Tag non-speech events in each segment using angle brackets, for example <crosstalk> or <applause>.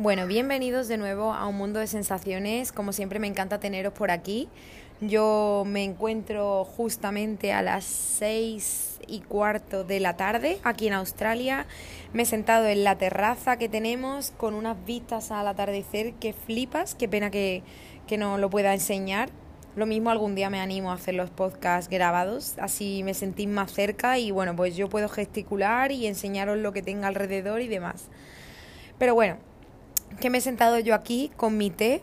Bueno, bienvenidos de nuevo a un mundo de sensaciones. Como siempre me encanta teneros por aquí. Yo me encuentro justamente a las seis y cuarto de la tarde aquí en Australia. Me he sentado en la terraza que tenemos con unas vistas al atardecer que flipas. Qué pena que, que no lo pueda enseñar. Lo mismo algún día me animo a hacer los podcasts grabados, así me sentís más cerca y bueno, pues yo puedo gesticular y enseñaros lo que tenga alrededor y demás. Pero bueno, que me he sentado yo aquí con mi té,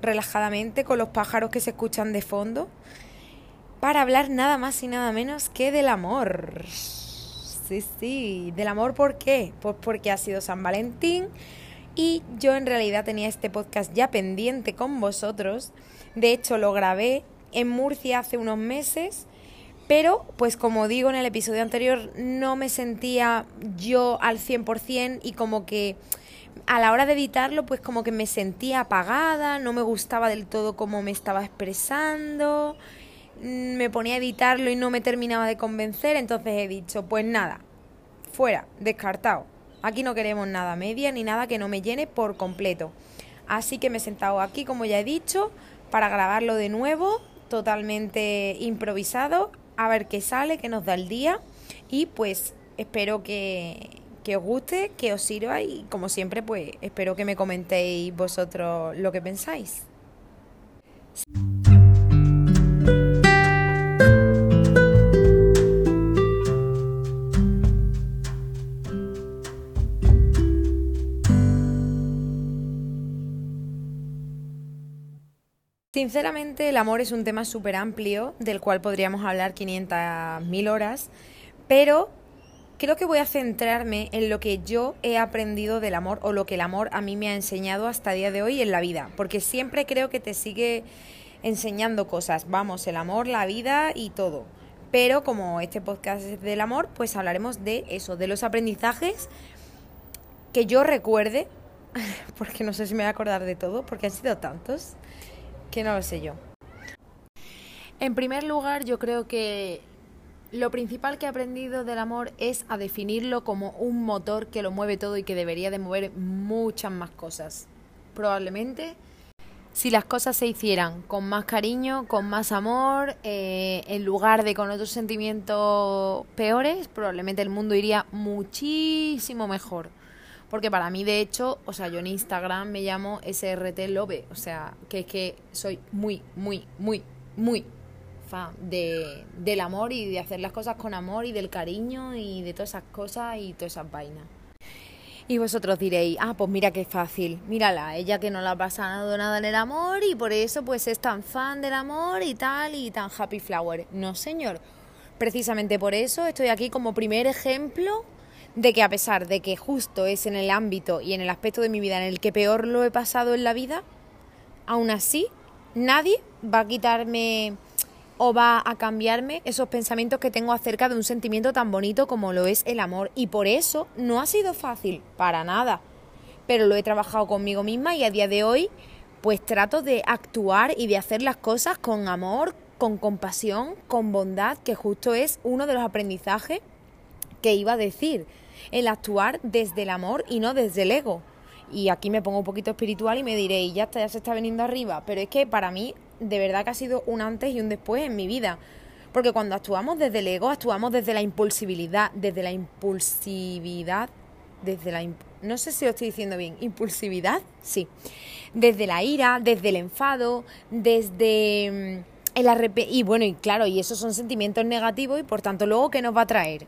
relajadamente, con los pájaros que se escuchan de fondo, para hablar nada más y nada menos que del amor. Sí, sí, del amor ¿por qué? Pues porque ha sido San Valentín y yo en realidad tenía este podcast ya pendiente con vosotros. De hecho, lo grabé en Murcia hace unos meses. Pero, pues como digo en el episodio anterior, no me sentía yo al 100% y como que a la hora de editarlo, pues como que me sentía apagada, no me gustaba del todo cómo me estaba expresando, mm, me ponía a editarlo y no me terminaba de convencer, entonces he dicho, pues nada, fuera, descartado. Aquí no queremos nada media ni nada que no me llene por completo. Así que me he sentado aquí, como ya he dicho, para grabarlo de nuevo, totalmente improvisado, a ver qué sale, qué nos da el día y pues espero que, que os guste, que os sirva y como siempre pues espero que me comentéis vosotros lo que pensáis. Sinceramente el amor es un tema súper amplio del cual podríamos hablar 500.000 horas, pero creo que voy a centrarme en lo que yo he aprendido del amor o lo que el amor a mí me ha enseñado hasta el día de hoy en la vida, porque siempre creo que te sigue enseñando cosas, vamos, el amor, la vida y todo. Pero como este podcast es del amor, pues hablaremos de eso, de los aprendizajes que yo recuerde, <laughs> porque no sé si me voy a acordar de todo, porque han sido tantos, que no lo sé yo. En primer lugar, yo creo que lo principal que he aprendido del amor es a definirlo como un motor que lo mueve todo y que debería de mover muchas más cosas. Probablemente si las cosas se hicieran con más cariño, con más amor, eh, en lugar de con otros sentimientos peores, probablemente el mundo iría muchísimo mejor. Porque para mí, de hecho, o sea, yo en Instagram me llamo SRT Love, o sea, que es que soy muy, muy, muy, muy de, del amor y de hacer las cosas con amor y del cariño y de todas esas cosas y todas esas vainas. Y vosotros diréis, ah, pues mira qué fácil, mírala, ella que no la ha pasado nada en el amor y por eso pues es tan fan del amor y tal y tan happy flower. No, señor, precisamente por eso estoy aquí como primer ejemplo de que a pesar de que justo es en el ámbito y en el aspecto de mi vida en el que peor lo he pasado en la vida, aún así nadie va a quitarme o va a cambiarme esos pensamientos que tengo acerca de un sentimiento tan bonito como lo es el amor. Y por eso no ha sido fácil, para nada. Pero lo he trabajado conmigo misma y a día de hoy pues trato de actuar y de hacer las cosas con amor, con compasión, con bondad, que justo es uno de los aprendizajes que iba a decir, el actuar desde el amor y no desde el ego. Y aquí me pongo un poquito espiritual y me diré, y ya está, ya se está veniendo arriba. Pero es que para mí de verdad que ha sido un antes y un después en mi vida. Porque cuando actuamos desde el ego, actuamos desde la impulsibilidad, desde la impulsividad, desde la... no sé si lo estoy diciendo bien, impulsividad, sí. Desde la ira, desde el enfado, desde mm, el arrep... Y bueno, y claro, y esos son sentimientos negativos y por tanto luego, ¿qué nos va a traer?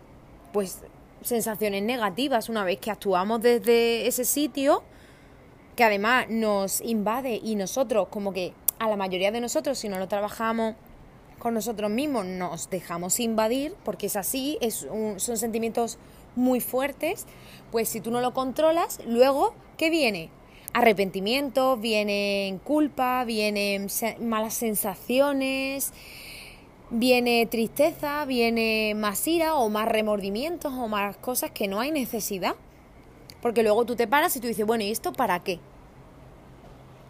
Pues sensaciones negativas una vez que actuamos desde ese sitio, que además nos invade y nosotros como que a la mayoría de nosotros, si no lo trabajamos con nosotros mismos, nos dejamos invadir, porque es así, es son sentimientos muy fuertes, pues si tú no lo controlas, luego, ¿qué viene? Arrepentimiento, vienen culpa, vienen malas sensaciones, viene tristeza, viene más ira o más remordimientos o más cosas que no hay necesidad. Porque luego tú te paras y tú dices, bueno, ¿y esto para qué?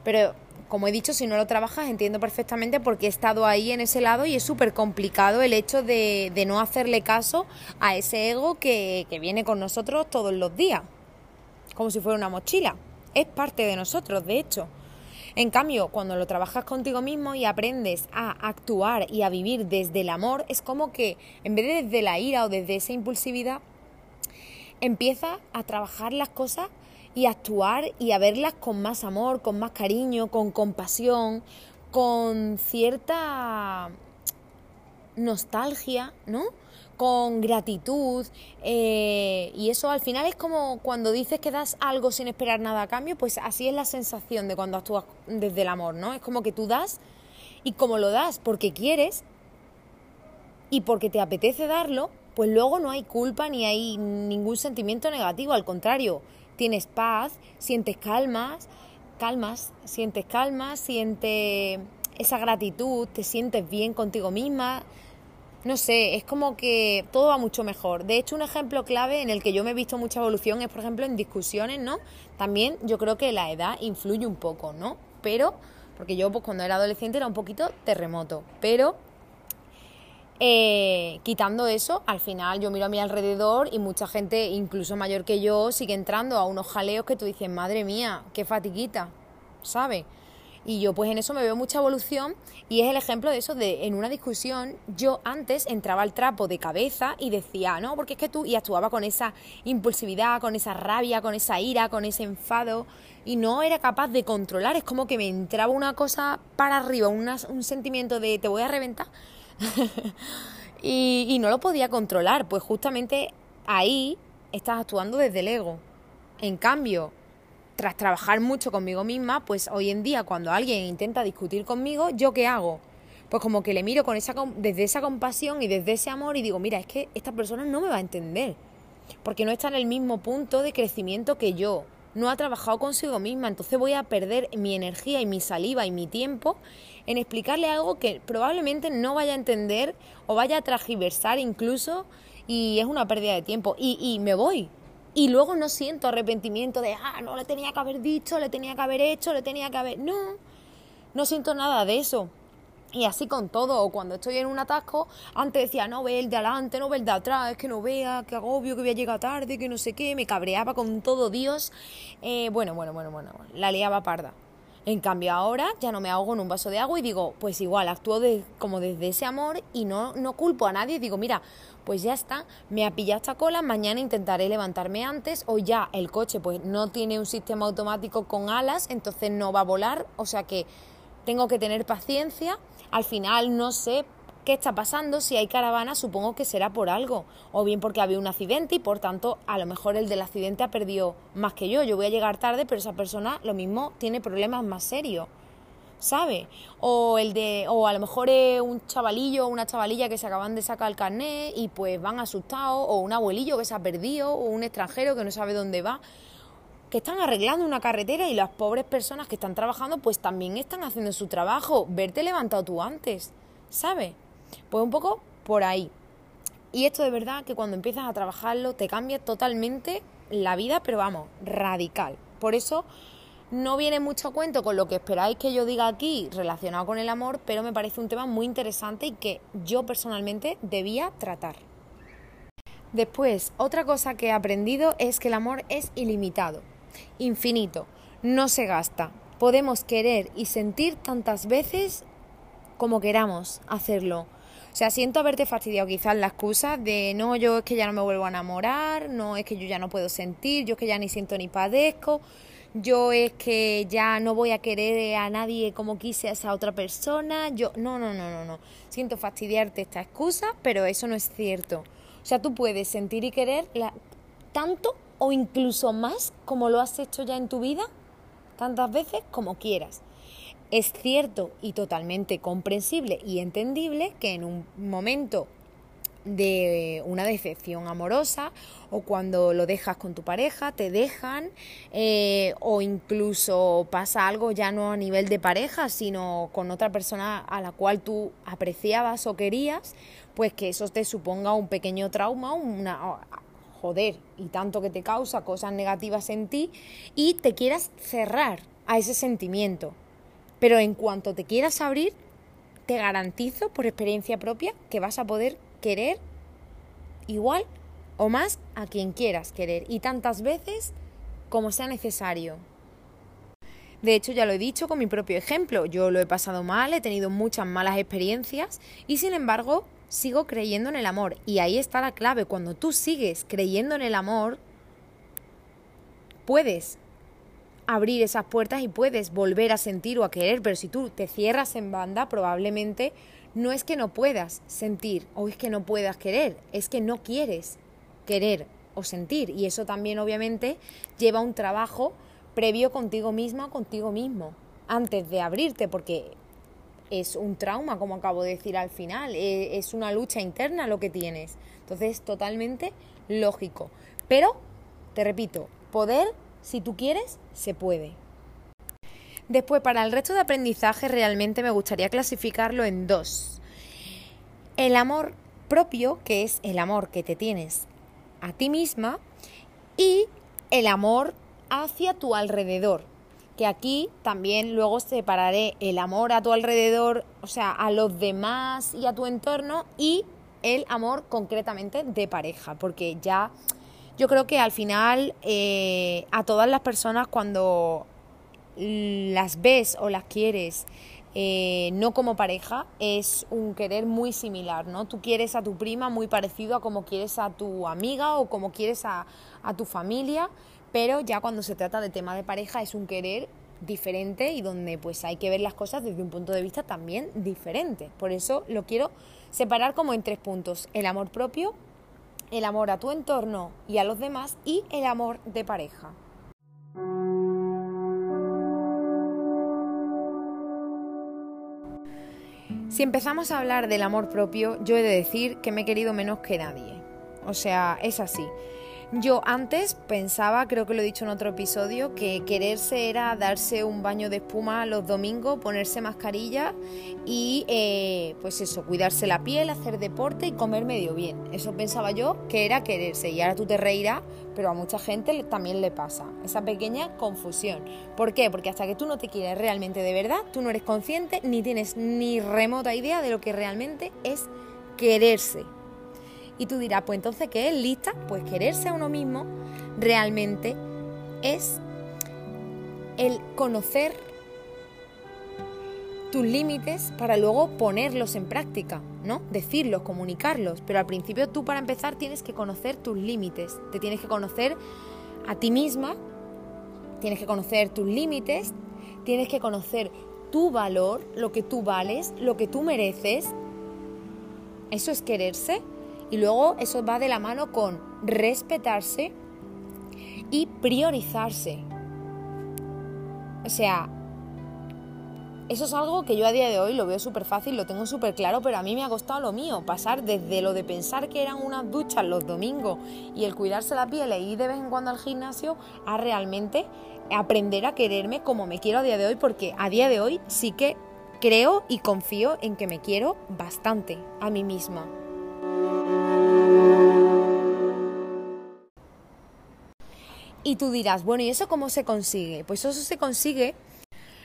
Pero como he dicho, si no lo trabajas entiendo perfectamente porque he estado ahí en ese lado y es súper complicado el hecho de, no hacerle caso a ese ego que, que viene con nosotros todos los días, como si fuera una mochila. es parte de nosotros, de hecho. En cambio, cuando lo trabajas contigo mismo y aprendes a actuar y a vivir desde el amor, es como que en vez de desde la ira o desde esa impulsividad, empiezas a trabajar las cosas y actuar y a verlas con más amor, con más cariño, con compasión, con cierta nostalgia, ¿no? Con gratitud. Eh, y eso al final es como cuando dices que das algo sin esperar nada a cambio, pues así es la sensación de cuando actúas desde el amor, ¿no? Es como que tú das y como lo das porque quieres y porque te apetece darlo, pues luego no hay culpa ni hay ningún sentimiento negativo, al contrario, tienes paz, sientes calmas, calmas, sientes calma, sientes esa gratitud, te sientes bien contigo misma. No sé, es como que todo va mucho mejor. De hecho, un ejemplo clave en el que yo me he visto mucha evolución es, por ejemplo, en discusiones, ¿no? También yo creo que la edad influye un poco, ¿no? Pero, porque yo pues, cuando era adolescente era un poquito terremoto, pero eh, quitando eso, al final yo miro a mi alrededor y mucha gente, incluso mayor que yo, sigue entrando a unos jaleos que tú dices, madre mía, qué fatiguita, ¿sabes? Y yo pues en eso me veo mucha evolución y es el ejemplo de eso, de en una discusión yo antes entraba al trapo de cabeza y decía, no, porque es que tú, y actuaba con esa impulsividad, con esa rabia, con esa ira, con ese enfado y no era capaz de controlar, es como que me entraba una cosa para arriba, un sentimiento de te voy a reventar <laughs> y, no lo podía controlar, pues justamente ahí estás actuando desde el ego. En cambio, tras trabajar mucho conmigo misma, pues hoy en día cuando alguien intenta discutir conmigo, ¿yo qué hago? Pues como que le miro con esa, desde esa compasión y desde ese amor y digo, mira, es que esta persona no me va a entender, porque no está en el mismo punto de crecimiento que yo no ha trabajado consigo misma, entonces voy a perder mi energía y mi saliva y mi tiempo en explicarle algo que probablemente no vaya a entender o vaya a tragiversar incluso y es una pérdida de tiempo y, y me voy. Y luego no siento arrepentimiento de, ah, no le tenía que haber dicho, le tenía que haber hecho, le tenía que haber... No, no siento nada de eso. Y así con todo, cuando estoy en un atasco, antes decía, no ve el de adelante, no ve el de atrás, es que no vea, que agobio, que voy a llegar tarde, que no sé qué, me cabreaba con todo Dios. Eh, bueno, bueno, bueno, bueno, la liaba parda. En cambio ahora ya no me ahogo en un vaso de agua y digo, pues igual, actúo como desde ese amor y no, no culpo a nadie. Digo, mira, pues ya está, me ha pillado esta cola, mañana intentaré levantarme antes o ya el coche pues no tiene un sistema automático con alas, entonces no va a volar, o sea que tengo que tener paciencia al final no sé qué está pasando, si hay caravana supongo que será por algo, o bien porque había un accidente y por tanto a lo mejor el del accidente ha perdido más que yo, yo voy a llegar tarde, pero esa persona lo mismo tiene problemas más serios. ¿sabe? O el de o a lo mejor es un chavalillo o una chavalilla que se acaban de sacar el carnet y pues van asustados o un abuelillo que se ha perdido o un extranjero que no sabe dónde va que están arreglando una carretera y las pobres personas que están trabajando pues también están haciendo su trabajo. Verte levantado tú antes, ¿sabes? Pues un poco por ahí. Y esto de verdad que cuando empiezas a trabajarlo te cambia totalmente la vida, pero vamos, radical. Por eso no viene mucho cuento con lo que esperáis que yo diga aquí relacionado con el amor, pero me parece un tema muy interesante y que yo personalmente debía tratar. Después, otra cosa que he aprendido es que el amor es ilimitado infinito, no se gasta. Podemos querer y sentir tantas veces como queramos hacerlo. O sea, siento haberte fastidiado quizás la excusa de no, yo es que ya no me vuelvo a enamorar, no es que yo ya no puedo sentir, yo es que ya ni siento ni padezco, yo es que ya no voy a querer a nadie como quise a esa otra persona, yo no, no, no, no, no. Siento fastidiarte esta excusa, pero eso no es cierto. O sea, tú puedes sentir y querer tanto o incluso más como lo has hecho ya en tu vida, tantas veces como quieras. Es cierto y totalmente comprensible y entendible que en un momento de una decepción amorosa o cuando lo dejas con tu pareja, te dejan eh, o incluso pasa algo ya no a nivel de pareja, sino con otra persona a la cual tú apreciabas o querías, pues que eso te suponga un pequeño trauma, una, joder, y tanto que te causa cosas negativas en ti, y te quieras cerrar a ese sentimiento. Pero en cuanto te quieras abrir, te garantizo por experiencia propia que vas a poder querer igual o más a quien quieras querer y tantas veces como sea necesario. De hecho, ya lo he dicho con mi propio ejemplo, yo lo he pasado mal, he tenido muchas malas experiencias y sin embargo sigo creyendo en el amor. Y ahí está la clave, cuando tú sigues creyendo en el amor, puedes abrir esas puertas y puedes volver a sentir o a querer, pero si tú te cierras en banda, probablemente no es que no puedas sentir o es que no puedas querer, es que no quieres querer o sentir. Y eso también obviamente lleva un trabajo previo contigo misma contigo mismo, antes de abrirte, porque es un trauma, como acabo de decir al final, e, es una lucha interna lo que tienes. Entonces es totalmente lógico. Pero, te repito, poder, si tú quieres, se puede. Después, para el resto de aprendizaje, realmente me gustaría clasificarlo en dos. El amor propio, que es el amor que te tienes a ti misma, y el amor hacia tu alrededor. Que aquí también luego separaré el amor a tu alrededor, o sea, a los demás y a tu entorno, y el amor concretamente de pareja, porque ya yo creo que al final eh, a todas las personas cuando las ves o las quieres eh, no como pareja, es un querer muy similar, ¿no? Tú quieres a tu prima muy parecido a como quieres a tu amiga o como quieres a, a tu familia, pero ya cuando se trata de tema de pareja es un querer diferente y donde pues hay que ver las cosas desde un punto de vista también diferente. Por eso lo quiero separar como en tres puntos, el amor propio, el amor a tu entorno y a los demás y el amor de pareja. Si empezamos a hablar del amor propio, yo he de decir que me he querido menos que nadie. O sea, es así. Yo antes pensaba, creo que lo he dicho en otro episodio, que quererse era darse un baño de espuma los domingos, ponerse mascarilla y eh, pues eso, cuidarse la piel, hacer deporte y comer medio bien. Eso pensaba yo que era quererse y ahora tú te reirás, pero a mucha gente también le pasa esa pequeña confusión. ¿Por qué? Porque hasta que tú no te quieres realmente de verdad, tú no eres consciente ni tienes ni remota idea de lo que realmente es quererse. Y tú dirás, pues entonces, ¿qué es lista? Pues quererse a uno mismo realmente es el conocer tus límites para luego ponerlos en práctica, ¿no? Decirlos, comunicarlos. Pero al principio tú para empezar tienes que conocer tus límites. Te tienes que conocer a ti misma, tienes que conocer tus límites, tienes que conocer tu valor, lo que tú vales, lo que tú mereces. Eso es quererse. Y luego eso va de la mano con respetarse y priorizarse. O sea, eso es algo que yo a día de hoy lo veo súper fácil, lo tengo súper claro, pero a mí me ha costado lo mío, pasar desde lo de pensar que eran unas duchas los domingos y el cuidarse la piel e ir de vez en cuando al gimnasio, a realmente aprender a quererme como me quiero a día de hoy, porque a día de hoy sí que creo y confío en que me quiero bastante a mí misma. Y tú dirás, bueno, ¿y eso cómo se consigue? Pues eso se consigue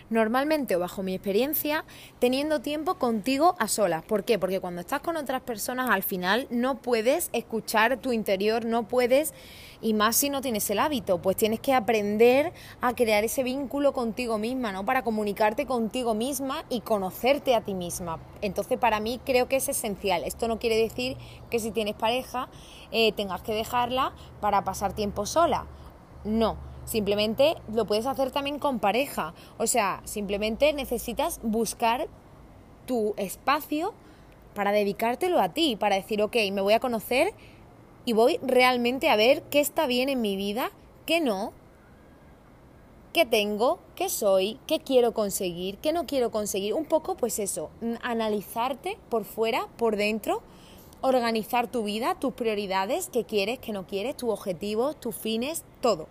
normalmente o bajo mi experiencia teniendo tiempo contigo a solas. ¿Por qué? Porque cuando estás con otras personas al final no puedes escuchar tu interior, no puedes, y más si no tienes el hábito, pues tienes que aprender a crear ese vínculo contigo misma, ¿no? Para comunicarte contigo misma y conocerte a ti misma. Entonces para mí creo que es esencial. Esto no quiere decir que si tienes pareja eh, tengas que dejarla para pasar tiempo sola. No, Simplemente lo puedes hacer también con pareja. O sea, simplemente necesitas buscar tu espacio para dedicártelo a ti, para decir, ok, me voy a conocer y voy realmente a ver qué está bien en mi vida, qué no, qué tengo, qué soy, qué quiero conseguir, qué no quiero conseguir. Un poco, pues eso, analizarte por fuera, por dentro, organizar tu vida, tus prioridades, qué quieres, qué no quieres, tus objetivos, tus fines, todo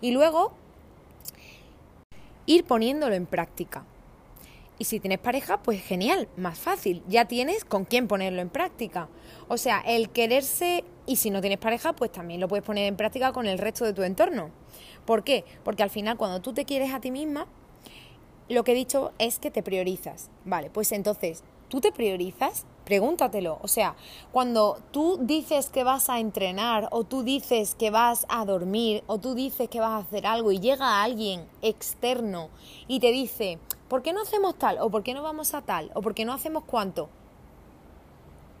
y luego ir poniéndolo en práctica. Y si tienes pareja, pues genial, más fácil, ya tienes con quién ponerlo en práctica. O sea, el quererse, y si no tienes pareja, pues también lo puedes poner en práctica con el resto de tu entorno. ¿Por qué? Porque al final cuando tú te quieres a ti misma, lo que he dicho es que te priorizas. Vale, pues entonces, ¿tú te priorizas? Pregúntatelo. O sea, cuando tú dices que vas a entrenar o tú dices que vas a dormir o tú dices que vas a hacer algo y llega alguien externo y te dice, ¿por qué no hacemos tal? ¿O por qué no vamos a tal? ¿O por qué no hacemos cuánto?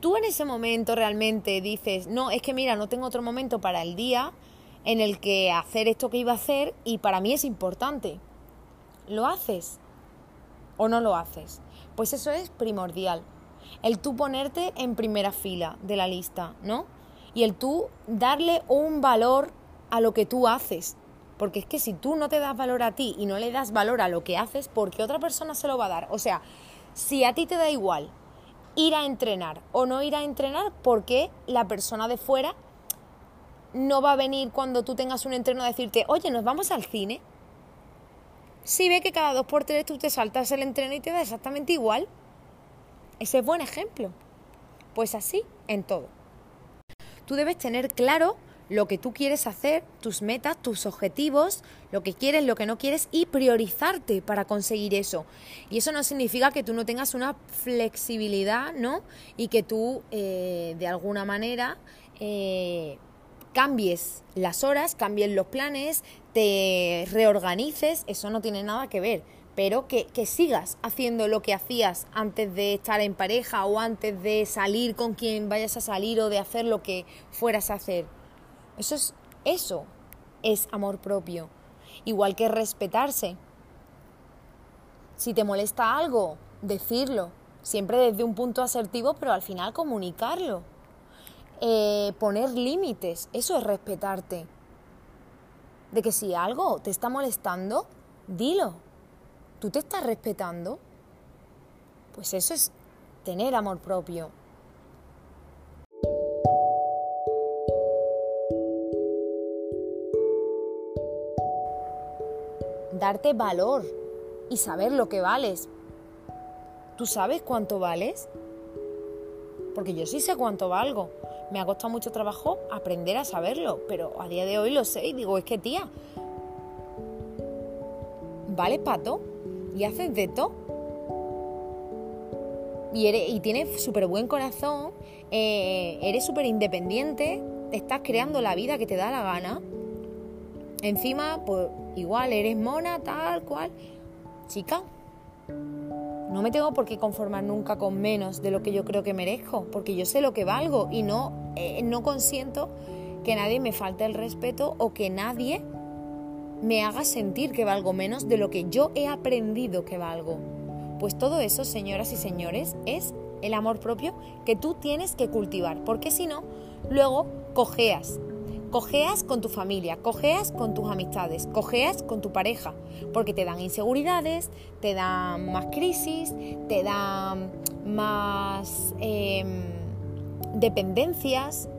Tú en ese momento realmente dices, no, es que mira, no tengo otro momento para el día en el que hacer esto que iba a hacer y para mí es importante. ¿Lo haces o no lo haces? Pues eso es primordial el tú ponerte en primera fila de la lista, ¿no? Y el tú darle un valor a lo que tú haces. Porque es que si tú no te das valor a ti y no le das valor a lo que haces, ¿por qué otra persona se lo va a dar? O sea, si a ti te da igual ir a entrenar o no ir a entrenar, ¿por qué la persona de fuera no va a venir cuando tú tengas un entreno a decirte, oye, nos vamos al cine? Si ve que cada dos por tres tú te saltas el entreno y te da exactamente igual, ese es buen ejemplo. Pues así en todo. Tú debes tener claro lo que tú quieres hacer, tus metas, tus objetivos, lo que quieres, lo que no quieres y priorizarte para conseguir eso. Y eso no significa que tú no tengas una flexibilidad, ¿no? Y que tú, eh, de alguna manera, eh, cambies las horas, cambies los planes, te reorganices, eso no tiene nada que ver pero que, sigas haciendo lo que hacías antes de estar en pareja o antes de salir con quien vayas a salir o de hacer lo que fueras a hacer. Eso es, eso es amor propio. Igual que respetarse. Si te molesta algo, decirlo. Siempre desde un punto asertivo, pero al final comunicarlo. Eh, poner límites, eso es respetarte. De que si algo te está molestando, dilo ¿Tú te estás respetando? Pues eso es tener amor propio. Darte valor y saber lo que vales. ¿Tú sabes cuánto vales? Porque yo sí sé cuánto valgo. Me ha costado mucho trabajo aprender a saberlo, pero a día de hoy lo sé y digo, es que tía, ¿vale pato? Y haces de todo. Y, eres, y tienes súper buen corazón, eh, eres súper independiente, estás creando la vida que te da la gana. Encima, pues igual, eres mona, tal cual. Chica, no me tengo por qué conformar nunca con menos de lo que yo creo que merezco, porque yo sé lo que valgo y no, eh, no consiento que nadie me falte el respeto o que nadie me haga sentir que valgo menos de lo que yo he aprendido que valgo. Pues todo eso, señoras y señores, es el amor propio que tú tienes que cultivar, porque si no, luego cojeas. Cojeas con tu familia, cojeas con tus amistades, cojeas con tu pareja, porque te dan inseguridades, te dan más crisis, te dan más em, dependencias,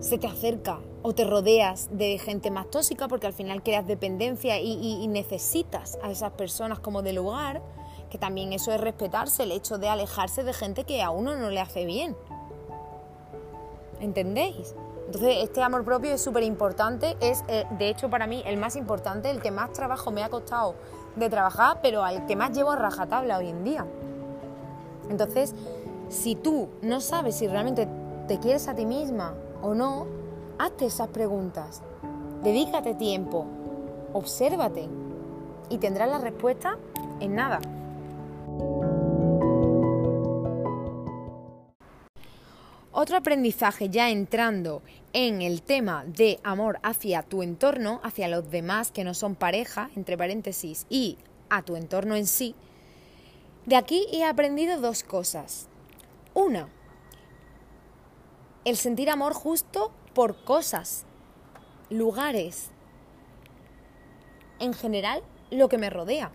se te acerca o te rodeas de gente más tóxica porque al final creas dependencia y, necesitas a esas personas como de lugar, que también eso es respetarse, el hecho de alejarse de gente que a uno no le hace bien. ¿Entendéis? Entonces este amor propio es súper importante, es eh, de hecho para mí el más importante, el que más trabajo me ha costado de trabajar, pero al que más llevo a rajatabla hoy en día. Entonces, si tú no sabes si realmente te quieres a ti misma o no, hazte esas preguntas. Dedícate tiempo, obsérvate y tendrás la respuesta en nada. Otro aprendizaje ya entrando en el tema de amor hacia tu entorno, hacia los demás que no son pareja, entre paréntesis, y a tu entorno en sí, de aquí he aprendido dos cosas. Una, el sentir amor justo por cosas, lugares, en general lo que me rodea.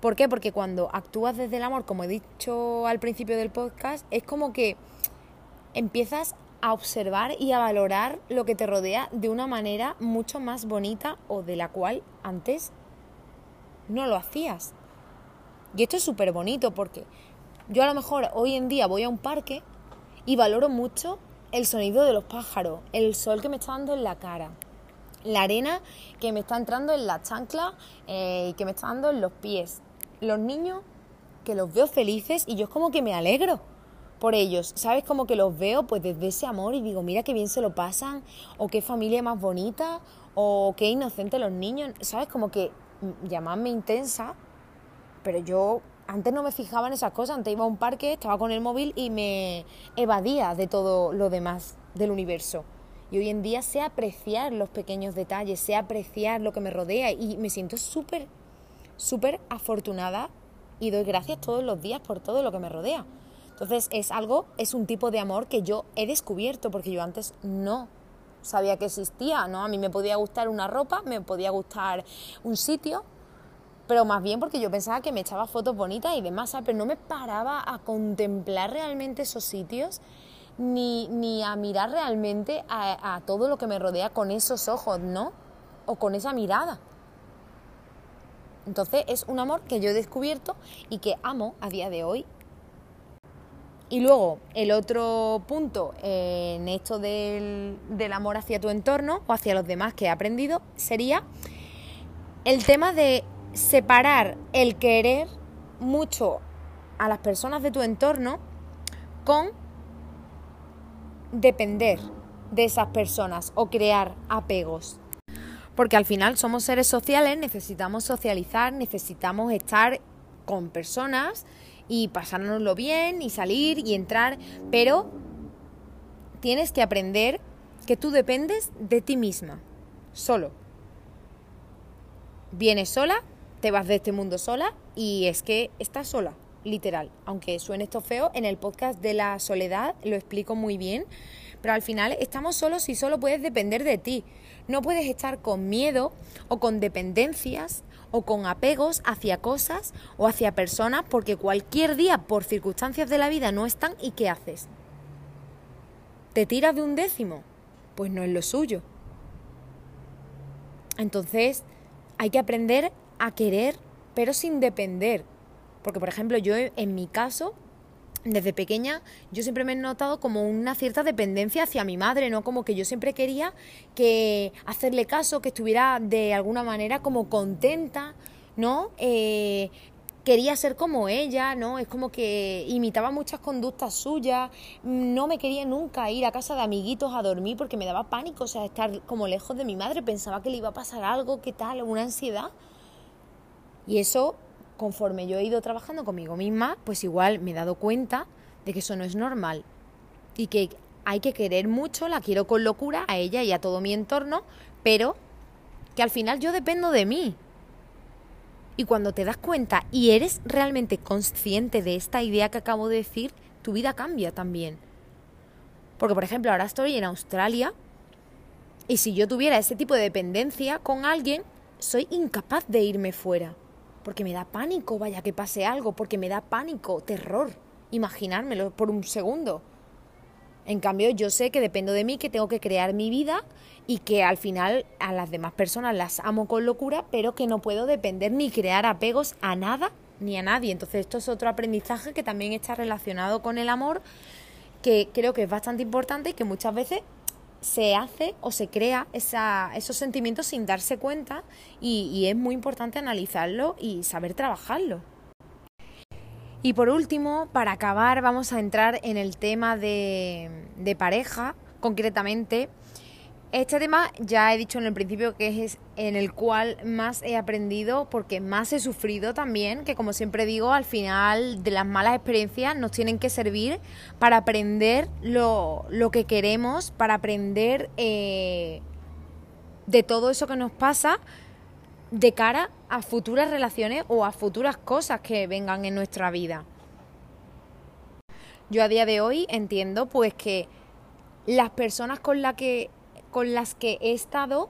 ¿Por qué? Porque cuando actúas desde el amor, como he dicho al principio del podcast, es como que empiezas a observar y a valorar lo que te rodea de una manera mucho más bonita o de la cual antes no lo hacías. Y esto es súper bonito porque yo a lo mejor hoy en día voy a un parque y valoro mucho el sonido de los pájaros, el sol que me está dando en la cara, la arena que me está entrando en la chancla eh, y que me está dando en los pies, los niños que los veo felices y yo es como que me alegro, por ellos, ¿sabes? Como que los veo pues desde ese amor y digo, mira qué bien se lo pasan, o qué familia más bonita, o qué inocente los niños, ¿sabes? Como que mm, llamarme intensa, pero yo antes no me fijaba en esas cosas, antes iba a un parque, estaba con el móvil y me evadía de todo lo demás del universo. Y hoy en día sé apreciar los pequeños detalles, sé apreciar lo que me rodea y me siento súper, súper afortunada y doy gracias todos los días por todo lo que me rodea. Entonces es algo, es un tipo de amor que yo he descubierto porque yo antes no sabía que existía, ¿no? A mí me podía gustar una ropa, me podía gustar un sitio, pero más bien porque yo pensaba que me echaba fotos bonitas y demás, pero no me paraba a contemplar realmente esos sitios ni, ni a mirar realmente a, a todo lo que me rodea con esos ojos, ¿no? O con esa mirada. Entonces es un amor que yo he descubierto y que amo a día de hoy y luego, el otro punto en esto del, amor hacia tu entorno o hacia los demás que he aprendido sería el tema de separar el querer mucho a las personas de tu entorno con depender de esas personas o crear apegos. Porque al final somos seres sociales, necesitamos socializar, necesitamos estar con personas y pasárnoslo bien y salir y entrar, pero tienes que aprender que tú dependes de ti misma, solo. Vienes sola, te vas de este mundo sola y es que estás sola, literal. Aunque suene esto feo, en el podcast de la soledad lo explico muy bien, pero al final estamos solos y solo puedes depender de ti. No puedes estar con miedo o con dependencias o con apegos hacia cosas o hacia personas porque cualquier día por circunstancias de la vida no están y ¿qué haces? ¿Te tiras de un décimo? Pues no es lo suyo. Entonces hay que aprender a querer pero sin depender. Porque por ejemplo yo en mi caso desde pequeña yo siempre me he notado como una cierta dependencia hacia mi madre, ¿no? Como que yo siempre quería que hacerle caso, que estuviera de alguna manera como contenta, ¿no? Eh, quería ser como ella, ¿no? Es como que imitaba muchas conductas suyas, no me quería nunca ir a casa de amiguitos a dormir porque me daba pánico, o sea, estar como lejos de mi madre, pensaba que le iba a pasar algo, qué tal, una ansiedad. Y eso conforme yo he ido trabajando conmigo misma, pues igual me he dado cuenta de que eso no es normal y que hay que querer mucho, la quiero con locura a ella y a todo mi entorno, pero que al final yo dependo de mí. Y cuando te das cuenta y eres realmente consciente de esta idea que acabo de decir, tu vida cambia también. Porque, por ejemplo, ahora estoy en Australia y si yo tuviera ese tipo de dependencia con alguien, soy incapaz de irme fuera porque me da pánico, vaya que pase algo, porque me da pánico, terror, imaginármelo por un segundo. En cambio, yo sé que dependo de mí, que tengo que crear mi vida y que al final a las demás personas las amo con locura, pero que no puedo depender ni crear apegos a nada ni a nadie. Entonces, esto es otro aprendizaje que también está relacionado con el amor, que creo que es bastante importante y que muchas veces se hace o se crea esa, esos sentimientos sin darse cuenta y, es muy importante analizarlo y saber trabajarlo. Y por último, para acabar, vamos a entrar en el tema de, de pareja, concretamente este tema ya he dicho en el principio que es en el cual más he aprendido porque más he sufrido también, que como siempre digo, al final de las malas experiencias nos tienen que servir para aprender lo, que queremos, para aprender eh, de todo eso que nos pasa de cara a futuras relaciones o a futuras cosas que vengan en nuestra vida. Yo a día de hoy entiendo pues que las personas con las que con las que he estado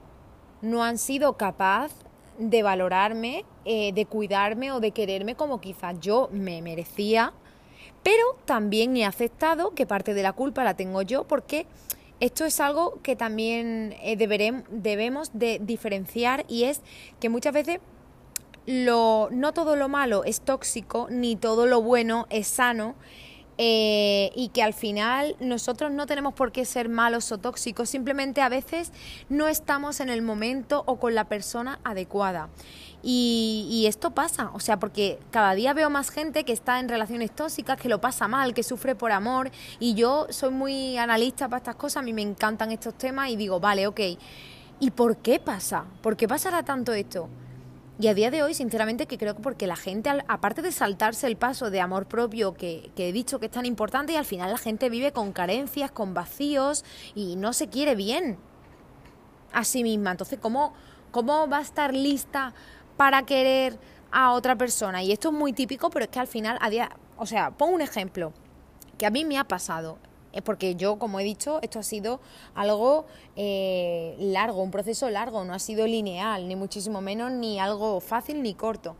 no han sido capaz de valorarme, eh, de cuidarme o de quererme como quizás yo me merecía, pero también he aceptado que parte de la culpa la tengo yo porque esto es algo que también eh, debemos de diferenciar y es que muchas veces lo, no todo lo malo es tóxico, ni todo lo bueno es sano eh, y que al final nosotros no tenemos por qué ser malos o tóxicos, simplemente a veces no estamos en el momento o con la persona adecuada. Y, esto pasa, o sea, porque cada día veo más gente que está en relaciones tóxicas, que lo pasa mal, que sufre por amor, y yo soy muy analista para estas cosas, a mí me encantan estos temas y digo, vale, ok, ¿y por qué pasa? ¿Por qué pasará tanto esto? Y a día de hoy, sinceramente, que creo que porque la gente, aparte de saltarse el paso de amor propio que, he dicho que es tan importante, y al final la gente vive con carencias, con vacíos y no se quiere bien a sí misma. Entonces, ¿cómo, cómo va a estar lista para querer a otra persona? Y esto es muy típico, pero es que al final, a día, o sea, pongo un ejemplo que a mí me ha pasado porque yo, como he dicho, esto ha sido algo eh, largo, un proceso largo, no ha sido lineal, ni muchísimo menos, ni algo fácil ni corto.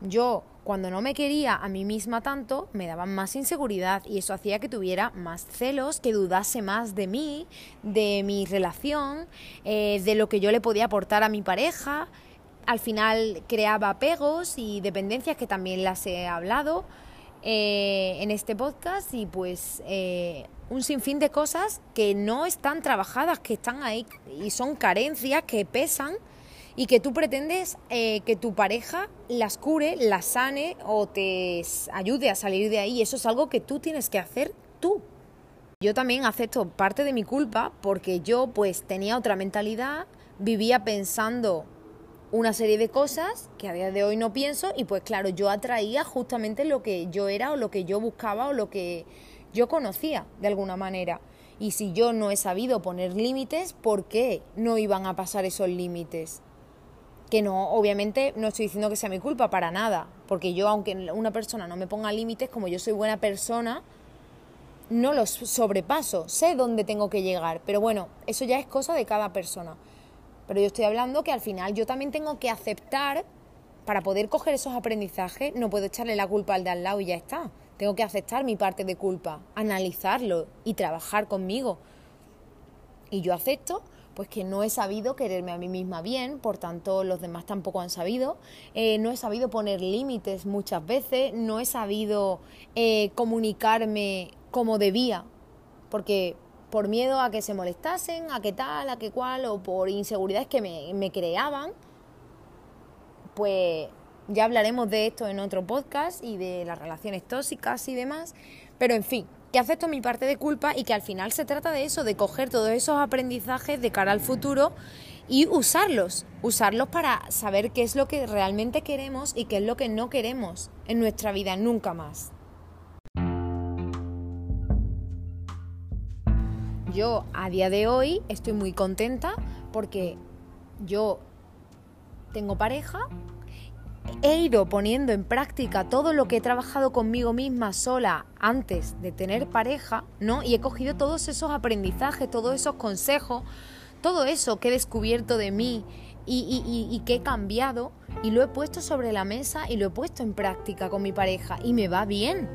Yo, cuando no me quería a mí misma tanto, me daba más inseguridad y eso hacía que tuviera más celos, que dudase más de mí, de mi relación, eh, de lo que yo le podía aportar a mi pareja. Al final creaba apegos y dependencias que también las he hablado. Eh, en este podcast y pues eh, un sinfín de cosas que no están trabajadas, que están ahí y son carencias que pesan y que tú pretendes eh, que tu pareja las cure, las sane o te ayude a salir de ahí. Eso es algo que tú tienes que hacer tú. Yo también acepto parte de mi culpa porque yo pues tenía otra mentalidad, vivía pensando una serie de cosas que a día de hoy no pienso y pues claro, yo atraía justamente lo que yo era o lo que yo buscaba o lo que yo conocía de alguna manera. Y si yo no he sabido poner límites, ¿por qué no iban a pasar esos límites? Que no, obviamente no estoy diciendo que sea mi culpa para nada, porque yo aunque una persona no me ponga límites, como yo soy buena persona, no los sobrepaso, sé dónde tengo que llegar, pero bueno, eso ya es cosa de cada persona. Pero yo estoy hablando que al final yo también tengo que aceptar, para poder coger esos aprendizajes, no puedo echarle la culpa al de al lado y ya está. Tengo que aceptar mi parte de culpa, analizarlo y trabajar conmigo. Y yo acepto pues que no he sabido quererme a mí misma bien, por tanto los demás tampoco han sabido, eh, no he sabido poner límites muchas veces, no he sabido eh, comunicarme como debía, porque por miedo a que se molestasen, a qué tal, a qué cual, o por inseguridades que me, creaban, pues ya hablaremos de esto en otro podcast y de las relaciones tóxicas y demás, pero en fin, que acepto mi parte de culpa y que al final se trata de eso, de coger todos esos aprendizajes de cara al futuro y usarlos, usarlos para saber qué es lo que realmente queremos y qué es lo que no queremos en nuestra vida nunca más. Yo a día de hoy estoy muy contenta porque yo tengo pareja, he ido poniendo en práctica todo lo que he trabajado conmigo misma sola antes de tener pareja, ¿no? Y he cogido todos esos aprendizajes, todos esos consejos, todo eso que he descubierto de mí y, y, que he cambiado y lo he puesto sobre la mesa y lo he puesto en práctica con mi pareja y me va bien.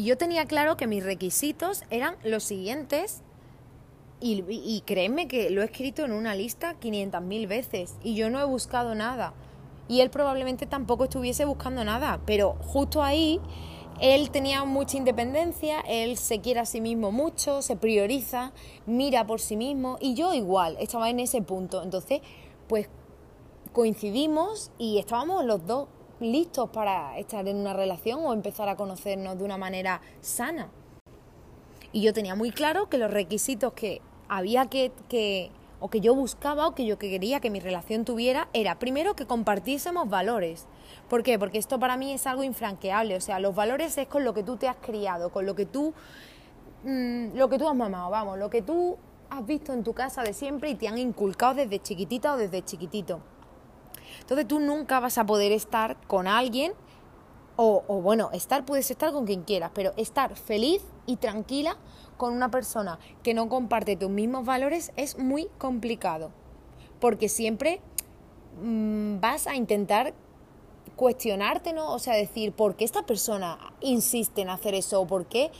Y yo tenía claro que mis requisitos eran los siguientes y, y, créeme que lo he escrito en una lista 500.000 veces y yo no he buscado nada. Y él probablemente tampoco estuviese buscando nada, pero justo ahí él tenía mucha independencia, él se quiere a sí mismo mucho, se prioriza, mira por sí mismo y yo igual, estaba en ese punto. Entonces, pues coincidimos y estábamos los dos listos para estar en una relación o empezar a conocernos de una manera sana. Y yo tenía muy claro que los requisitos que había que, que o que yo buscaba o que yo quería que mi relación tuviera era primero que compartiésemos valores. ¿Por qué? Porque esto para mí es algo infranqueable, o sea, los valores es con lo que tú te has criado, con lo que tú mm, lo que tú has mamado, vamos, lo que tú has visto en tu casa de siempre y te han inculcado desde chiquitita o desde chiquitito. Entonces tú nunca vas a poder estar con alguien, o, bueno, estar puedes estar con quien quieras, pero estar feliz y tranquila con una persona que no comparte tus mismos valores es muy complicado. Porque siempre mm, vas a intentar cuestionarte, ¿no? O sea, decir, ¿por qué esta persona insiste en hacer eso? ¿O por qué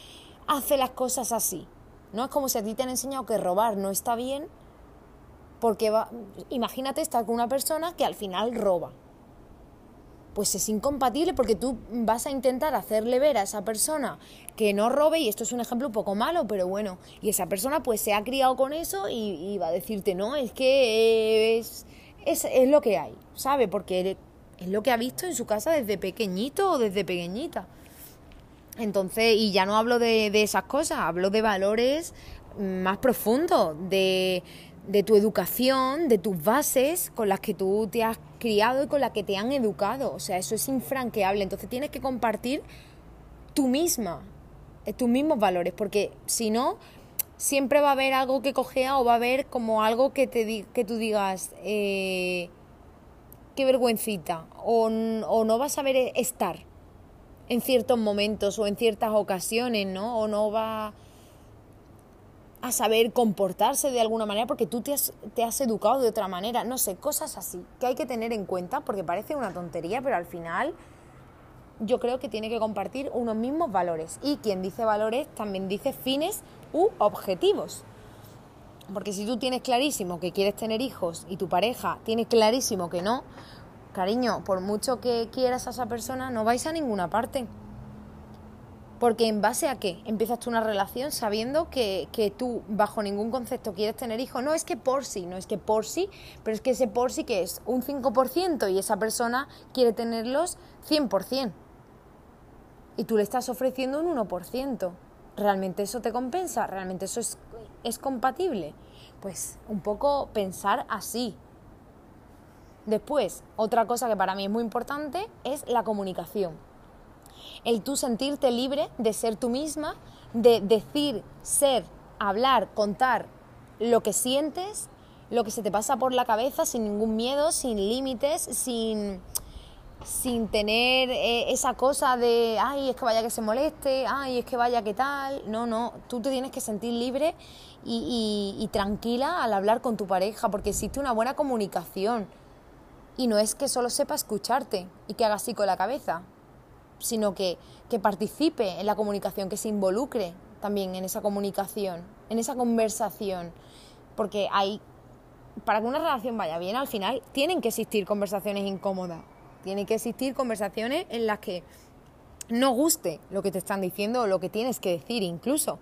hace las cosas así? No es como si a ti te han enseñado que robar no está bien porque va, imagínate estar con una persona que al final roba. pues es incompatible porque tú vas a intentar hacerle ver a esa persona que no robe, y esto es un ejemplo un poco malo, pero bueno, y esa persona pues se ha criado con eso y, va a decirte, no, es que es, es, es lo que hay, ¿sabe? Porque es lo que ha visto en su casa desde pequeñito o desde pequeñita. Entonces, y ya no hablo de, de esas cosas, hablo de valores más profundos, de, de tu educación, de tus bases con las que tú te has criado y con las que te han educado. O sea, eso es infranqueable. Entonces tienes que compartir tú misma, eh, tus mismos valores, porque si no, siempre va a haber algo que cojea o va a haber como algo que, te que tú digas, eh, qué vergüencita, o, o no vas a saber estar en ciertos momentos o en ciertas ocasiones, ¿no? O no va a saber comportarse de alguna manera porque tú te has, te has educado de otra manera, no sé, cosas así que hay que tener en cuenta porque parece una tontería, pero al final yo creo que tiene que compartir unos mismos valores y quien dice valores también dice fines u objetivos. Porque si tú tienes clarísimo que quieres tener hijos y tu pareja tiene clarísimo que no, cariño, por mucho que quieras a esa persona, no vais a ninguna parte. Porque en base a qué empiezas tú una relación sabiendo que, tú bajo ningún concepto quieres tener hijos. No es que por sí, no es que por sí, pero es que ese por sí que es un 5% y esa persona quiere tenerlos 100%. Y tú le estás ofreciendo un 1%. ¿Realmente eso te compensa? ¿Realmente eso es, es compatible? Pues un poco pensar así. Después, otra cosa que para mí es muy importante es la comunicación el tú sentirte libre de ser tú misma, de decir, ser, hablar, contar lo que sientes, lo que se te pasa por la cabeza sin ningún miedo, sin límites, sin, sin tener eh, esa cosa de, ay, es que vaya que se moleste, ay, es que vaya que tal. No, no, tú te tienes que sentir libre y, y tranquila al hablar con tu pareja, porque existe una buena comunicación. Y no es que solo sepa escucharte y que haga así con la cabeza, sino que, que participe en la comunicación, que se involucre también en esa comunicación, en esa conversación, porque hay, para que una relación vaya bien, al final tienen que existir conversaciones incómodas, tienen que existir conversaciones en las que no guste lo que te están diciendo o lo que tienes que decir incluso.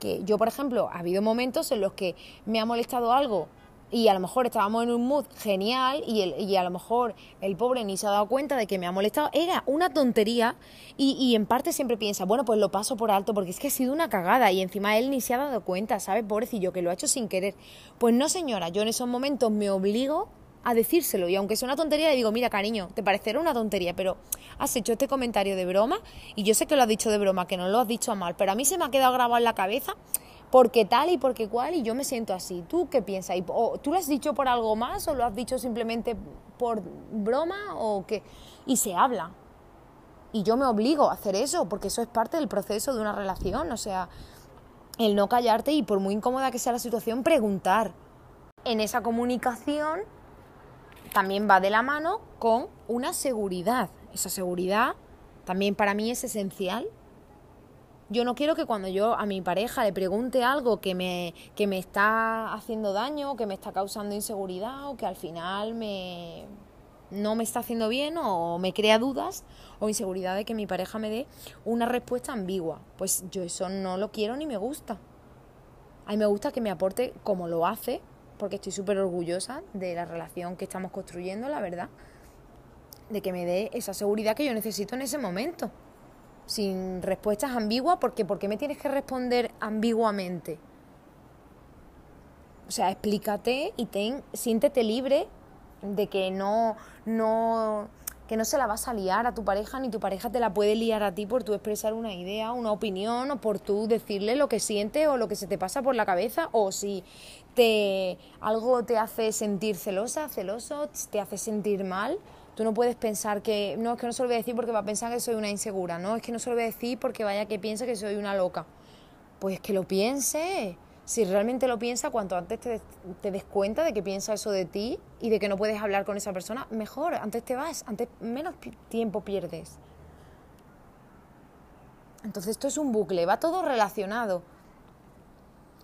Que yo, por ejemplo, ha habido momentos en los que me ha molestado algo y a lo mejor estábamos en un mood genial y, el, y a lo mejor el pobre ni se ha dado cuenta de que me ha molestado. Era una tontería y, y, en parte siempre piensa, bueno, pues lo paso por alto porque es que ha sido una cagada y encima él ni se ha dado cuenta, ¿sabes? Pobrecillo, que lo ha hecho sin querer. Pues no, señora, yo en esos momentos me obligo a decírselo y aunque sea una tontería le digo, mira cariño, te parecerá una tontería, pero has hecho este comentario de broma y yo sé que lo has dicho de broma, que no lo has dicho a mal, pero a mí se me ha quedado grabado en la cabeza porque tal y porque cual y yo me siento así. ¿Tú qué piensas? ¿Tú lo has dicho por algo más o lo has dicho simplemente por broma o qué? Y se habla. Y yo me obligo a hacer eso porque eso es parte del proceso de una relación. O sea, el no callarte y por muy incómoda que sea la situación, preguntar. En esa comunicación también va de la mano con una seguridad. Esa seguridad también para mí es esencial yo no quiero que cuando yo a mi pareja le pregunte algo que me, que me está haciendo daño, que me está causando inseguridad o que al final me, no me está haciendo bien o me crea dudas o inseguridad de que mi pareja me dé una respuesta ambigua. Pues yo eso no lo quiero ni me gusta. A mí me gusta que me aporte como lo hace, porque estoy súper orgullosa de la relación que estamos construyendo, la verdad, de que me dé esa seguridad que yo necesito en ese momento sin respuestas ambiguas, porque ¿por qué me tienes que responder ambiguamente? O sea, explícate y ten, siéntete libre de que no, no, que no se la vas a liar a tu pareja, ni tu pareja te la puede liar a ti por tú expresar una idea, una opinión, o por tú decirle lo que sientes o lo que se te pasa por la cabeza, o si te algo te hace sentir celosa, celoso, te hace sentir mal, Tú no puedes pensar que, no, es que no se lo voy a decir porque va a pensar que soy una insegura, no, es que no se lo voy a decir porque vaya que piense que soy una loca. Pues que lo piense. Si realmente lo piensa, cuanto antes te, te des cuenta de que piensa eso de ti y de que no puedes hablar con esa persona, mejor, antes te vas, antes menos tiempo pierdes. Entonces esto es un bucle, va todo relacionado.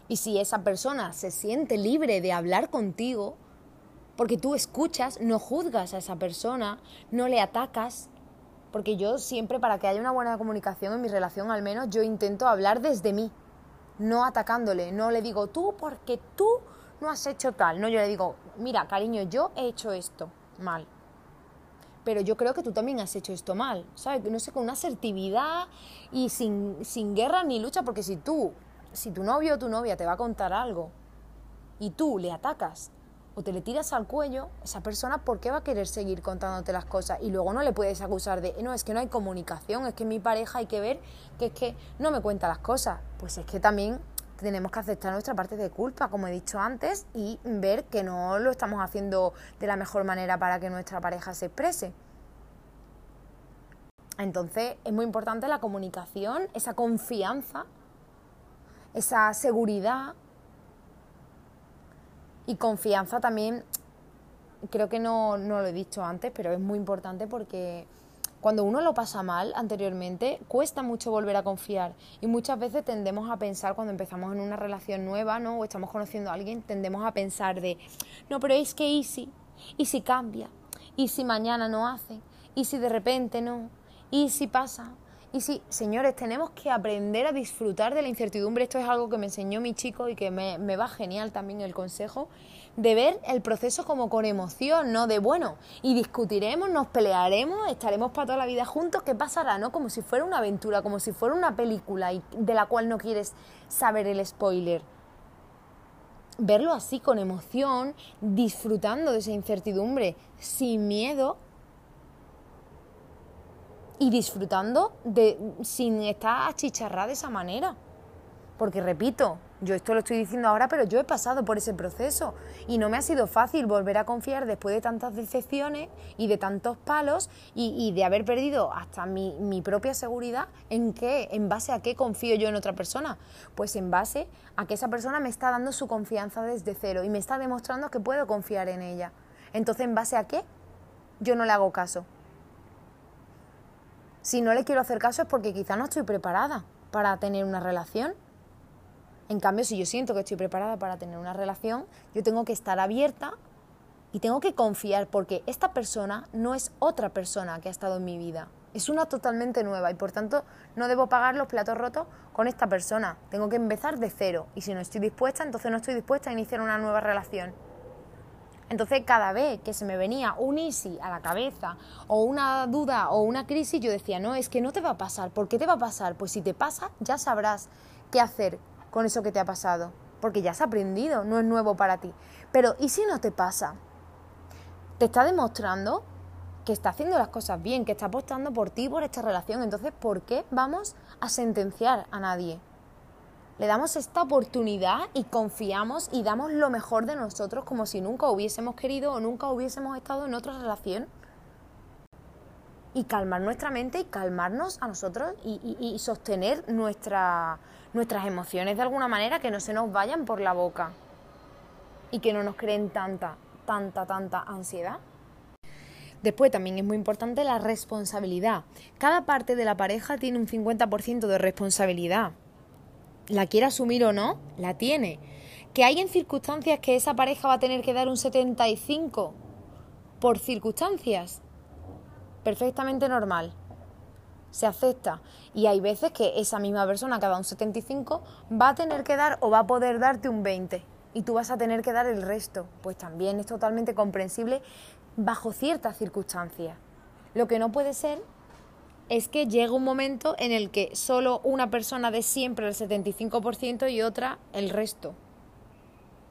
Y si esa persona se siente libre de hablar contigo, Porque tú escuchas, no juzgas a esa persona, no le atacas. Porque yo siempre, para que haya una buena comunicación en mi relación, al menos, yo intento hablar desde mí, no atacándole. No le digo tú porque tú no has hecho tal. No, yo le digo, mira, cariño, yo he hecho esto mal. Pero yo creo que tú también has hecho esto mal, ¿sabes? No sé, con una asertividad y sin, sin guerra ni lucha, porque si tú, si tu novio o tu novia te va a contar algo y tú le atacas o te le tiras al cuello, esa persona, ¿por qué va a querer seguir contándote las cosas? Y luego no le puedes acusar de, no, es que no hay comunicación, es que mi pareja hay que ver que es que no me cuenta las cosas. Pues es que también tenemos que aceptar nuestra parte de culpa, como he dicho antes, y ver que no lo estamos haciendo de la mejor manera para que nuestra pareja se exprese. Entonces es muy importante la comunicación, esa confianza, esa seguridad y confianza también, creo que no, no lo he dicho antes, pero es muy importante porque cuando uno lo pasa mal anteriormente, cuesta mucho volver a confiar. Y muchas veces tendemos a pensar, cuando empezamos en una relación nueva, ¿no? O estamos conociendo a alguien, tendemos a pensar de, no, pero es que ¿y si? ¿Y si cambia? ¿Y si mañana no hace? ¿Y si de repente no? ¿Y si pasa? Y sí, señores, tenemos que aprender a disfrutar de la incertidumbre. Esto es algo que me enseñó mi chico y que me, va genial también el consejo, de ver el proceso como con emoción, ¿no? De bueno, y discutiremos, nos pelearemos, estaremos para toda la vida juntos, ¿qué pasará? ¿No? Como si fuera una aventura, como si fuera una película y de la cual no quieres saber el spoiler. Verlo así, con emoción, disfrutando de esa incertidumbre, sin miedo, y disfrutando de sin estar achicharrada de esa manera. Porque repito, yo esto lo estoy diciendo ahora, pero yo he pasado por ese proceso y no me ha sido fácil volver a confiar después de tantas decepciones y de tantos palos y, de haber perdido hasta mi, mi, propia seguridad. ¿En qué? ¿En base a qué confío yo en otra persona? Pues en base a que esa persona me está dando su confianza desde cero y me está demostrando que puedo confiar en ella. Entonces, ¿en base a qué? Yo no le hago caso. Si no le quiero hacer caso es porque quizá no estoy preparada para tener una relación. En cambio, si yo siento que estoy preparada para tener una relación, yo tengo que estar abierta y tengo que confiar porque esta persona no es otra persona que ha estado en mi vida. Es una totalmente nueva y por tanto no debo pagar los platos rotos con esta persona. Tengo que empezar de cero y si no estoy dispuesta, entonces no estoy dispuesta a iniciar una nueva relación. Entonces cada vez que se me venía un easy a la cabeza o una duda o una crisis, yo decía, no, es que no te va a pasar. ¿Por qué te va a pasar? Pues si te pasa, ya sabrás qué hacer con eso que te ha pasado, porque ya has aprendido, no es nuevo para ti. Pero ¿y si no te pasa? Te está demostrando que está haciendo las cosas bien, que está apostando por ti, por esta relación. Entonces, ¿por qué vamos a sentenciar a nadie? Le damos esta oportunidad y confiamos y damos lo mejor de nosotros como si nunca hubiésemos querido o nunca hubiésemos estado en otra relación. Y calmar nuestra mente y calmarnos a nosotros y, sostener nuestra, nuestras emociones de alguna manera que no se nos vayan por la boca y que no nos creen tanta, tanta, tanta ansiedad. Después también es muy importante la responsabilidad. Cada parte de la pareja tiene un 50% de responsabilidad la quiera asumir o no, la tiene. Que hay en circunstancias que esa pareja va a tener que dar un 75 por circunstancias, perfectamente normal. Se acepta. Y hay veces que esa misma persona que ha dado un 75 va a tener que dar o va a poder darte un 20 y tú vas a tener que dar el resto. Pues también es totalmente comprensible bajo ciertas circunstancias. Lo que no puede ser es que llega un momento en el que solo una persona de siempre el 75% y otra el resto.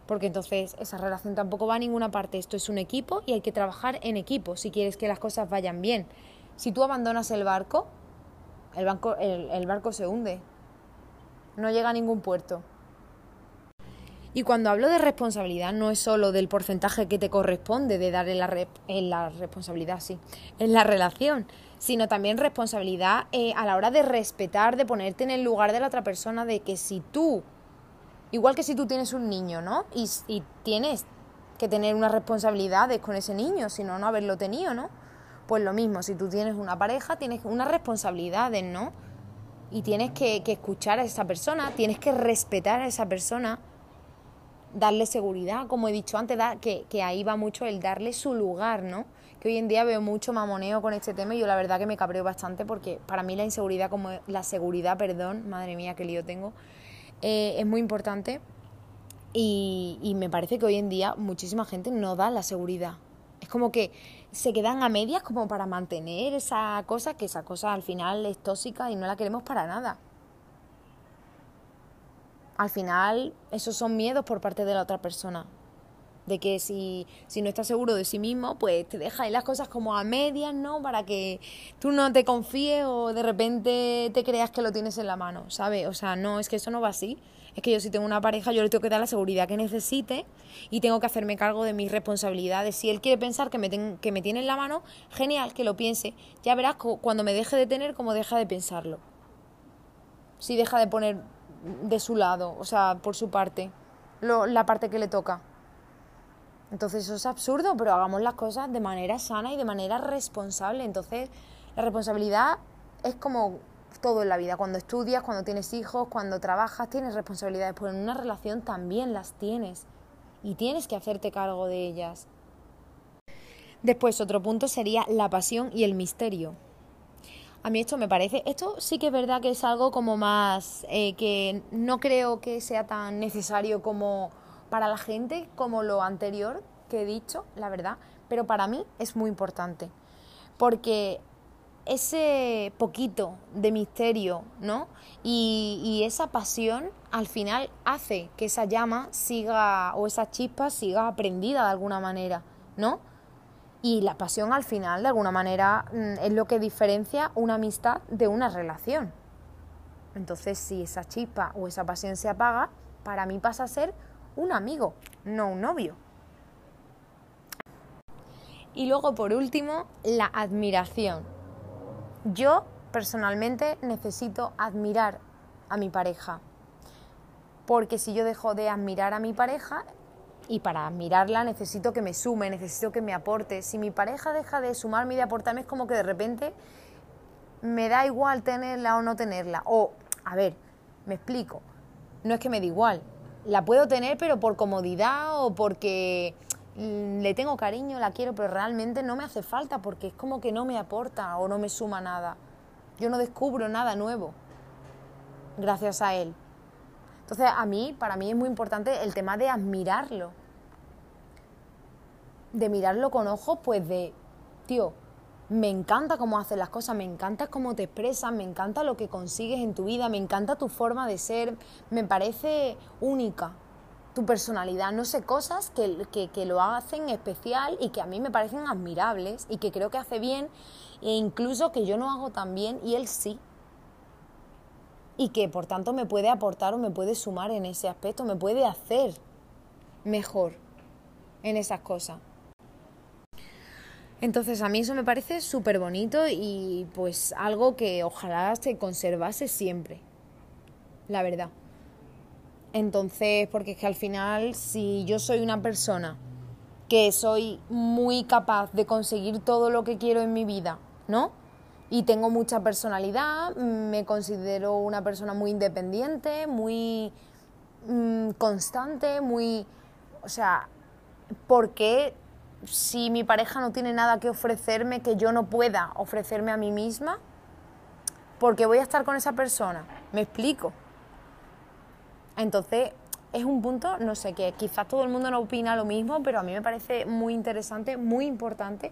Porque entonces esa relación tampoco va a ninguna parte. Esto es un equipo y hay que trabajar en equipo si quieres que las cosas vayan bien. Si tú abandonas el barco, el, el barco se hunde. No llega a ningún puerto. Y cuando hablo de responsabilidad no es solo del porcentaje que te corresponde de dar la, en la responsabilidad, sí, en la relación, sino también responsabilidad eh, a la hora de respetar, de ponerte en el lugar de la otra persona, de que si tú, igual que si tú tienes un niño, ¿no? Y, tienes que tener unas responsabilidades con ese niño, si no, no haberlo tenido, ¿no? Pues lo mismo, si tú tienes una pareja, tienes unas responsabilidades, ¿no? Y tienes que, escuchar a esa persona, tienes que respetar a esa persona darle seguridad, como he dicho antes, que ahí va mucho el darle su lugar, ¿no? Que hoy en día veo mucho mamoneo con este tema y yo la verdad que me cabreo bastante porque para mí la inseguridad, como la seguridad, perdón, madre mía, qué lío tengo, eh, es muy importante y, y me parece que hoy en día muchísima gente no da la seguridad. Es como que se quedan a medias como para mantener esa cosa, que esa cosa al final es tóxica y no la queremos para nada. Al final, esos son miedos por parte de la otra persona. De que si, si no estás seguro de sí mismo, pues te deja ahí las cosas como a medias, ¿no? Para que tú no te confíes o de repente te creas que lo tienes en la mano, ¿sabes? O sea, no, es que eso no va así. Es que yo si tengo una pareja, yo le tengo que dar la seguridad que necesite y tengo que hacerme cargo de mis responsabilidades. Si él quiere pensar que me, que me tiene en la mano, genial, que lo piense. Ya verás cuando me deje de tener, cómo deja de pensarlo. Si deja de poner de su lado, o sea, por su parte, la parte que le toca. Entonces eso es absurdo, pero hagamos las cosas de manera sana y de manera responsable. Entonces la responsabilidad es como todo en la vida. Cuando estudias, cuando tienes hijos, cuando trabajas, tienes responsabilidades, pero en una relación también las tienes y tienes que hacerte cargo de ellas. Después, otro punto sería la pasión y el misterio. A mí esto me parece, esto sí que es verdad que es algo como más, eh, que no creo que sea tan necesario como para la gente como lo anterior que he dicho, la verdad, pero para mí es muy importante, porque ese poquito de misterio, ¿no? Y, esa pasión al final hace que esa llama siga, o esa chispa siga aprendida de alguna manera, ¿no? Y la pasión al final, de alguna manera, mm, es lo que diferencia una amistad de una relación. Entonces, si esa chispa o esa pasión se apaga, para mí pasa a ser un amigo, no un novio. Y luego, por último, la admiración. Yo, personalmente, necesito admirar a mi pareja. Porque si yo dejo de admirar a mi pareja, y para admirarla necesito que me sume, necesito que me aporte. Si mi pareja deja de sumarme y de aportarme es como que de repente me da igual tenerla o no tenerla. O, a ver, me explico, no es que me da igual, la puedo tener pero por comodidad o porque mm, le tengo cariño, la quiero, pero realmente no me hace falta porque es como que no me aporta o no me suma nada. Yo no descubro nada nuevo gracias a él. Entonces, a mí, para mí es muy importante el tema de admirarlo. De mirarlo con ojos, pues de, tío, me encanta cómo haces las cosas, me encanta cómo te expresas, me encanta lo que consigues en tu vida, me encanta tu forma de ser, me parece única tu personalidad, no sé, cosas que, que, que, lo hacen especial y que a mí me parecen admirables y que creo que hace bien e incluso que yo no hago tan bien y él sí y que por tanto me puede aportar o me puede sumar en ese aspecto, me puede hacer mejor en esas cosas. Entonces a mí eso me parece súper bonito y pues algo que ojalá se conservase siempre, la verdad. Entonces, porque es que al final si yo soy una persona que soy muy capaz de conseguir todo lo que quiero en mi vida, ¿no? y tengo mucha personalidad, me considero una persona muy independiente, muy mm, constante, muy... O sea, ¿por qué si mi pareja no tiene nada que ofrecerme que yo no pueda ofrecerme a mí misma? Porque voy a estar con esa persona. ¿Me explico? Entonces, es un punto, no sé, que quizás todo el mundo no opina lo mismo, pero a mí me parece muy interesante, muy importante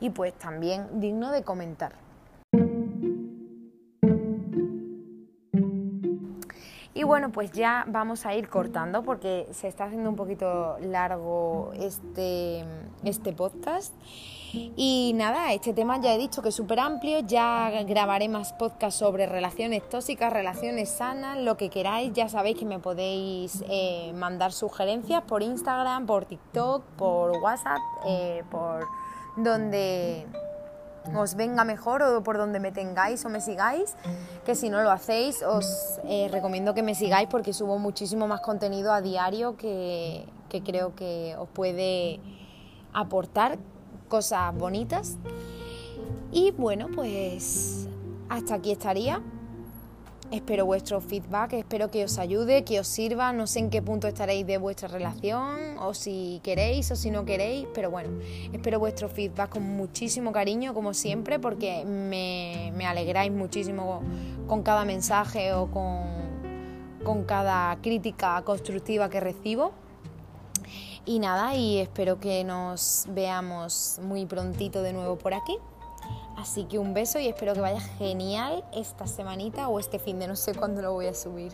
y pues también digno de comentar. Y bueno, pues ya vamos a ir cortando porque se está haciendo un poquito largo este, este podcast. Y nada, este tema ya he dicho que es súper amplio, ya grabaré más podcasts sobre relaciones tóxicas, relaciones sanas, lo que queráis, ya sabéis que me podéis eh, mandar sugerencias por Instagram, por TikTok, por WhatsApp, eh, por donde os venga mejor o por donde me tengáis o me sigáis, que si no lo hacéis os eh, recomiendo que me sigáis porque subo muchísimo más contenido a diario que, que creo que os puede aportar cosas bonitas. Y bueno, pues hasta aquí estaría. Espero vuestro feedback, espero que os ayude, que os sirva. No sé en qué punto estaréis de vuestra relación, o si queréis o si no queréis, pero bueno, espero vuestro feedback con muchísimo cariño, como siempre, porque me, me alegráis muchísimo con cada mensaje o con, con cada crítica constructiva que recibo. Y nada, y espero que nos veamos muy prontito de nuevo por aquí. Así que un beso y espero que vaya genial esta semanita o este fin de no sé cuándo lo voy a subir.